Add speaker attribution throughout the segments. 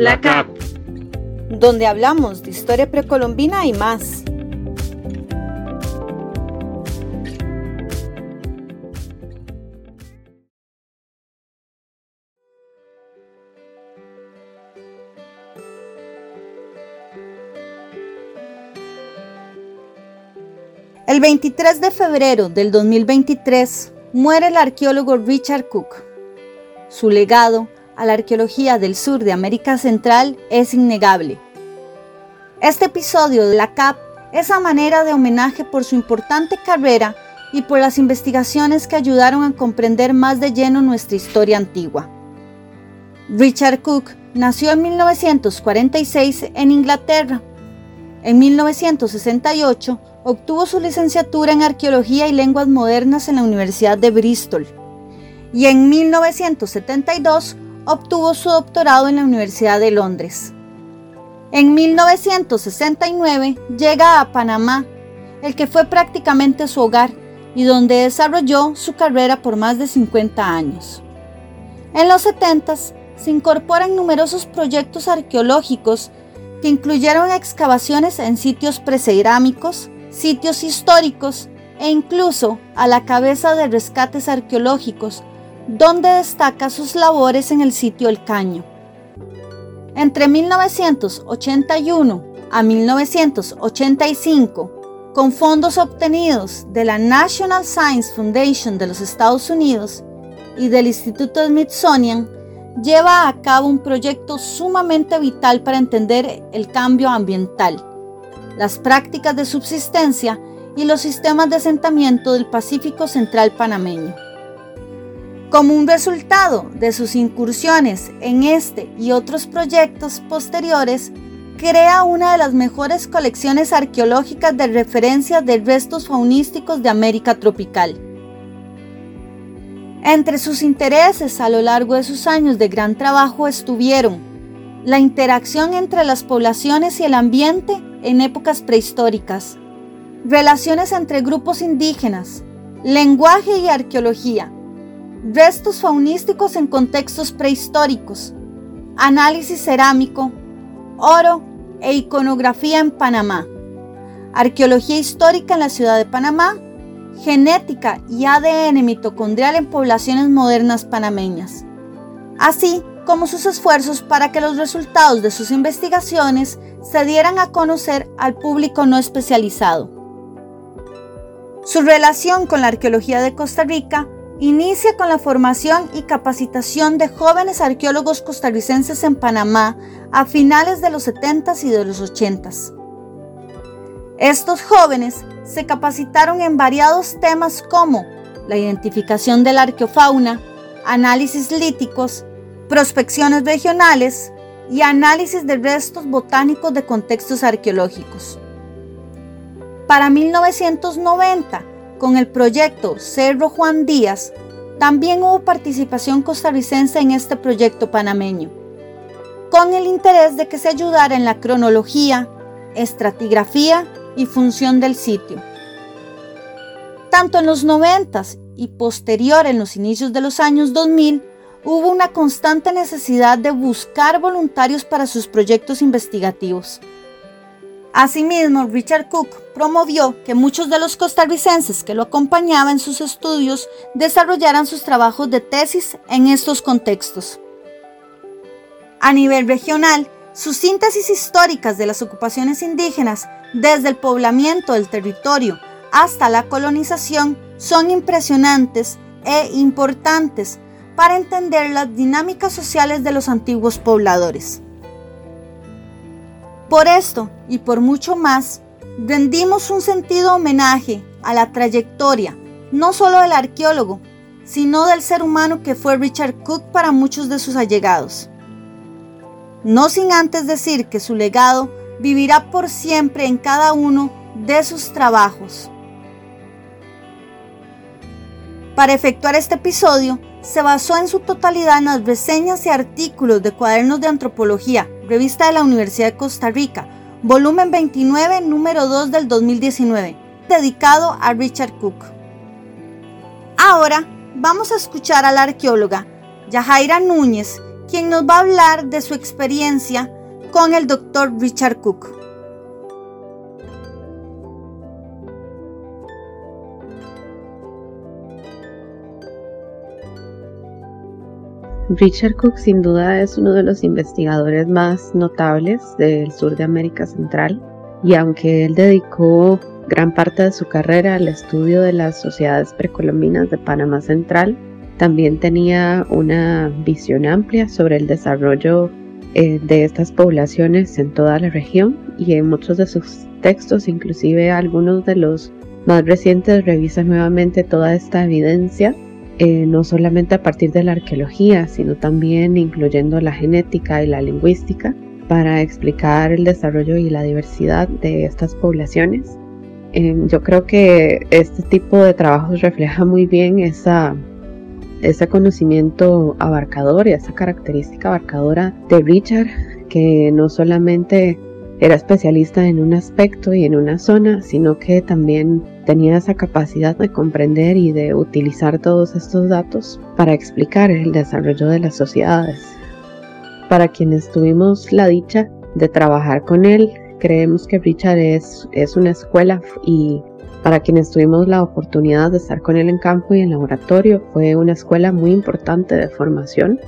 Speaker 1: La CAP,
Speaker 2: donde hablamos de historia precolombina y más. El 23 de febrero del 2023 muere el arqueólogo Richard Cook. Su legado a la arqueología del sur de América Central es innegable. Este episodio de la CAP es a manera de homenaje por su importante carrera y por las investigaciones que ayudaron a comprender más de lleno nuestra historia antigua. Richard Cook nació en 1946 en Inglaterra. En 1968 obtuvo su licenciatura en Arqueología y Lenguas Modernas en la Universidad de Bristol y en 1972 obtuvo su doctorado en la Universidad de Londres. En 1969 llega a Panamá, el que fue prácticamente su hogar y donde desarrolló su carrera por más de 50 años. En los 70 se incorporan numerosos proyectos arqueológicos que incluyeron excavaciones en sitios precerámicos, sitios históricos e incluso a la cabeza de rescates arqueológicos, donde destaca sus labores en el sitio El Caño. Entre 1981 a 1985, con fondos obtenidos de la National Science Foundation de los Estados Unidos y del Instituto Smithsonian, lleva a cabo un proyecto sumamente vital para entender el cambio ambiental las prácticas de subsistencia y los sistemas de asentamiento del Pacífico Central panameño. Como un resultado de sus incursiones en este y otros proyectos posteriores, crea una de las mejores colecciones arqueológicas de referencia de restos faunísticos de América tropical. Entre sus intereses a lo largo de sus años de gran trabajo estuvieron la interacción entre las poblaciones y el ambiente en épocas prehistóricas, relaciones entre grupos indígenas, lenguaje y arqueología, restos faunísticos en contextos prehistóricos, análisis cerámico, oro e iconografía en Panamá, arqueología histórica en la ciudad de Panamá, genética y ADN mitocondrial en poblaciones modernas panameñas, así como sus esfuerzos para que los resultados de sus investigaciones se dieran a conocer al público no especializado. Su relación con la arqueología de Costa Rica inicia con la formación y capacitación de jóvenes arqueólogos costarricenses en Panamá a finales de los 70s y de los 80s. Estos jóvenes se capacitaron en variados temas como la identificación de la arqueofauna, análisis líticos, prospecciones regionales, y análisis de restos botánicos de contextos arqueológicos. Para 1990, con el proyecto Cerro Juan Díaz, también hubo participación costarricense en este proyecto panameño, con el interés de que se ayudara en la cronología, estratigrafía y función del sitio. Tanto en los 90 y posterior en los inicios de los años 2000, hubo una constante necesidad de buscar voluntarios para sus proyectos investigativos. Asimismo, Richard Cook promovió que muchos de los costarricenses que lo acompañaban en sus estudios desarrollaran sus trabajos de tesis en estos contextos. A nivel regional, sus síntesis históricas de las ocupaciones indígenas, desde el poblamiento del territorio hasta la colonización, son impresionantes e importantes para entender las dinámicas sociales de los antiguos pobladores. Por esto y por mucho más, rendimos un sentido homenaje a la trayectoria, no solo del arqueólogo, sino del ser humano que fue Richard Cook para muchos de sus allegados. No sin antes decir que su legado vivirá por siempre en cada uno de sus trabajos. Para efectuar este episodio, se basó en su totalidad en las reseñas y artículos de cuadernos de antropología, revista de la Universidad de Costa Rica, volumen 29, número 2 del 2019, dedicado a Richard Cook. Ahora vamos a escuchar a la arqueóloga Yajaira Núñez, quien nos va a hablar de su experiencia con el doctor Richard Cook.
Speaker 1: Richard Cook sin duda es uno de los investigadores más notables del sur de América Central y aunque él dedicó gran parte de su carrera al estudio de las sociedades precolombinas de Panamá Central, también tenía una visión amplia sobre el desarrollo eh, de estas poblaciones en toda la región y en muchos de sus textos, inclusive algunos de los más recientes, revisan nuevamente toda esta evidencia eh, no solamente a partir de la arqueología, sino también incluyendo la genética y la lingüística para explicar el desarrollo y la diversidad de estas poblaciones. Em, yo creo que este tipo de trabajos refleja muy bien esa, ese conocimiento abarcador y esa característica abarcadora de Richard, que no solamente era especialista en un aspecto y en una zona, sino que también tenía esa capacidad de comprender y de utilizar todos estos datos para explicar el desarrollo de las sociedades. Para quienes tuvimos la dicha de trabajar con él, creemos que Richard es, es una escuela y para quienes tuvimos la oportunidad de estar con él en campo y en laboratorio, fue una escuela muy importante de formación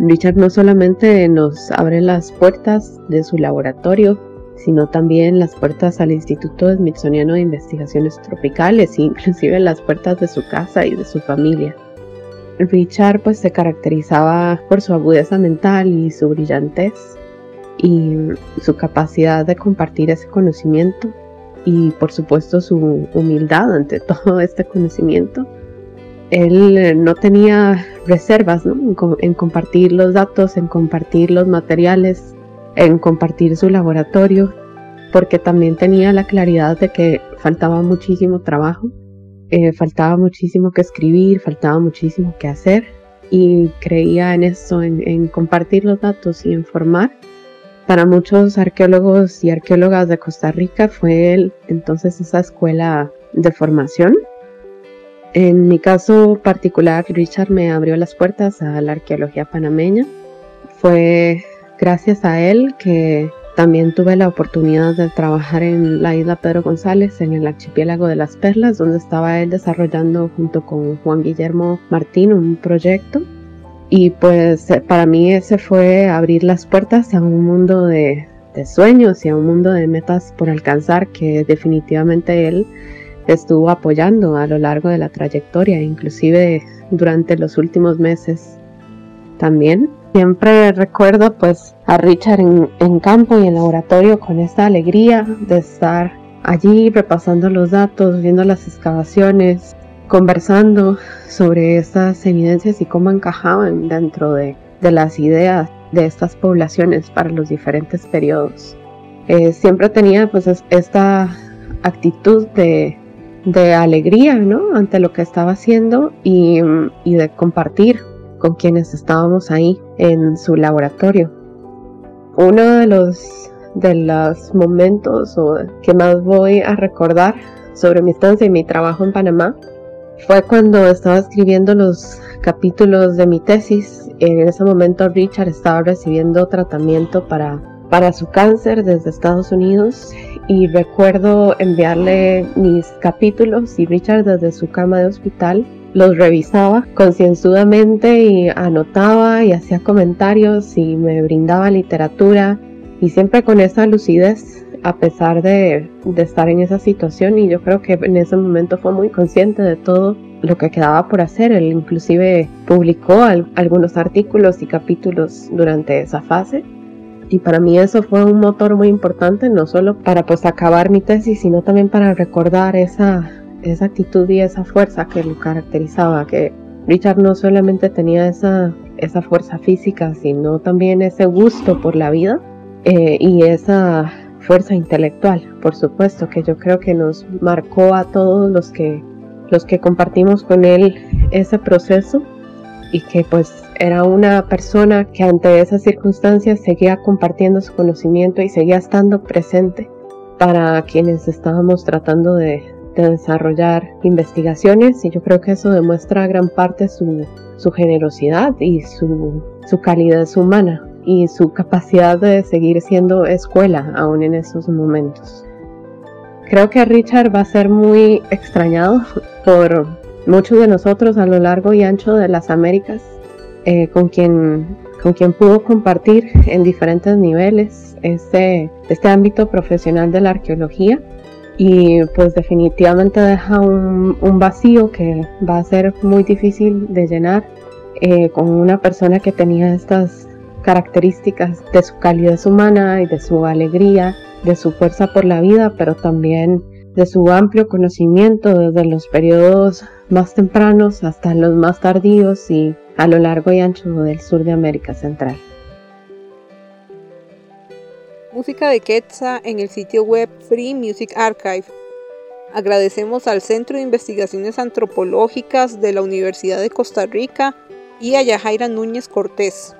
Speaker 1: Richard no solamente nos abre las puertas de su laboratorio, sino también las puertas al Instituto Smithsoniano de Investigaciones Tropicales inclusive las puertas de su casa y de su familia. Richard pues se caracterizaba por su agudeza mental y su brillantez y su capacidad de compartir ese conocimiento y por supuesto su humildad ante todo este conocimiento él eh, no tenía reservas En, compartir los datos, en compartir los materiales, en compartir su laboratorio, porque también tenía la claridad de que faltaba muchísimo trabajo, eh, faltaba muchísimo que escribir, faltaba muchísimo que hacer y creía en eso, en, en compartir los datos y informar. Para muchos arqueólogos y arqueólogas de Costa Rica fue entonces esa escuela de formación en mi caso particular, Richard me abrió las puertas a la arqueología panameña. Fue gracias a él que también tuve la oportunidad de trabajar en la isla Pedro González, en el archipiélago de las Perlas, donde estaba él desarrollando junto con Juan Guillermo Martín un proyecto. Y pues para mí ese fue abrir las puertas a un mundo de, de sueños y a un mundo de metas por alcanzar que definitivamente él estuvo apoyando a lo largo de la trayectoria, inclusive durante los últimos meses también. Siempre recuerdo pues a Richard en, campo y en laboratorio con esta alegría de estar allí repasando los datos, viendo las excavaciones, conversando sobre estas evidencias y cómo encajaban dentro de, las ideas de estas poblaciones para los diferentes periodos. Eh, siempre tenía pues esta actitud de, de alegría, ¿no? Ante lo que estaba haciendo y, de compartir con quienes estábamos ahí en su laboratorio. Uno de los, de los momentos que más voy a recordar sobre mi estancia y mi trabajo en Panamá fue cuando estaba escribiendo los capítulos de mi tesis. En ese momento Richard estaba recibiendo tratamiento para, para su cáncer desde Estados Unidos y recuerdo enviarle mis capítulos y Richard desde su cama de hospital los revisaba concienzudamente y anotaba y hacía comentarios y me brindaba literatura y siempre con esa lucidez a pesar de, de, estar en esa situación y yo creo que en ese momento fue muy consciente de todo lo que quedaba por hacer. Él inclusive publicó algunos artículos y capítulos durante esa fase y para mí eso fue un motor muy importante, no solo para pues acabar mi tesis, sino también para recordar esa, esa actitud y esa fuerza que lo caracterizaba, que Richard no solamente tenía esa, esa fuerza física, sino también ese gusto por la vida eh, y esa fuerza intelectual, por supuesto, que yo creo que nos marcó a todos los que, los que compartimos con él ese proceso y que pues era una persona que ante esas circunstancias seguía compartiendo su conocimiento y seguía estando presente para quienes estábamos tratando de, de desarrollar investigaciones y yo creo que eso demuestra gran parte su, su generosidad y su, su calidez humana y su capacidad de seguir siendo escuela aún en esos momentos. Creo que Richard va a ser muy extrañado por muchos de nosotros a lo largo y ancho de las Américas, eh, con, quien, con quien pudo compartir en diferentes niveles este, este ámbito profesional de la arqueología. Y pues definitivamente deja un, un, vacío que va a ser muy difícil de llenar eh, con una persona que tenía estas características de su calidez humana y de su alegría, de su fuerza por la vida, pero también de su amplio conocimiento desde los periodos más tempranos hasta los más tardíos y a lo largo y ancho del sur de América Central.
Speaker 3: Música de Quetzal en el sitio web Free Music Archive. Agradecemos al Centro de Investigaciones Antropológicas de la Universidad de Costa Rica y a Yajaira Núñez Cortés.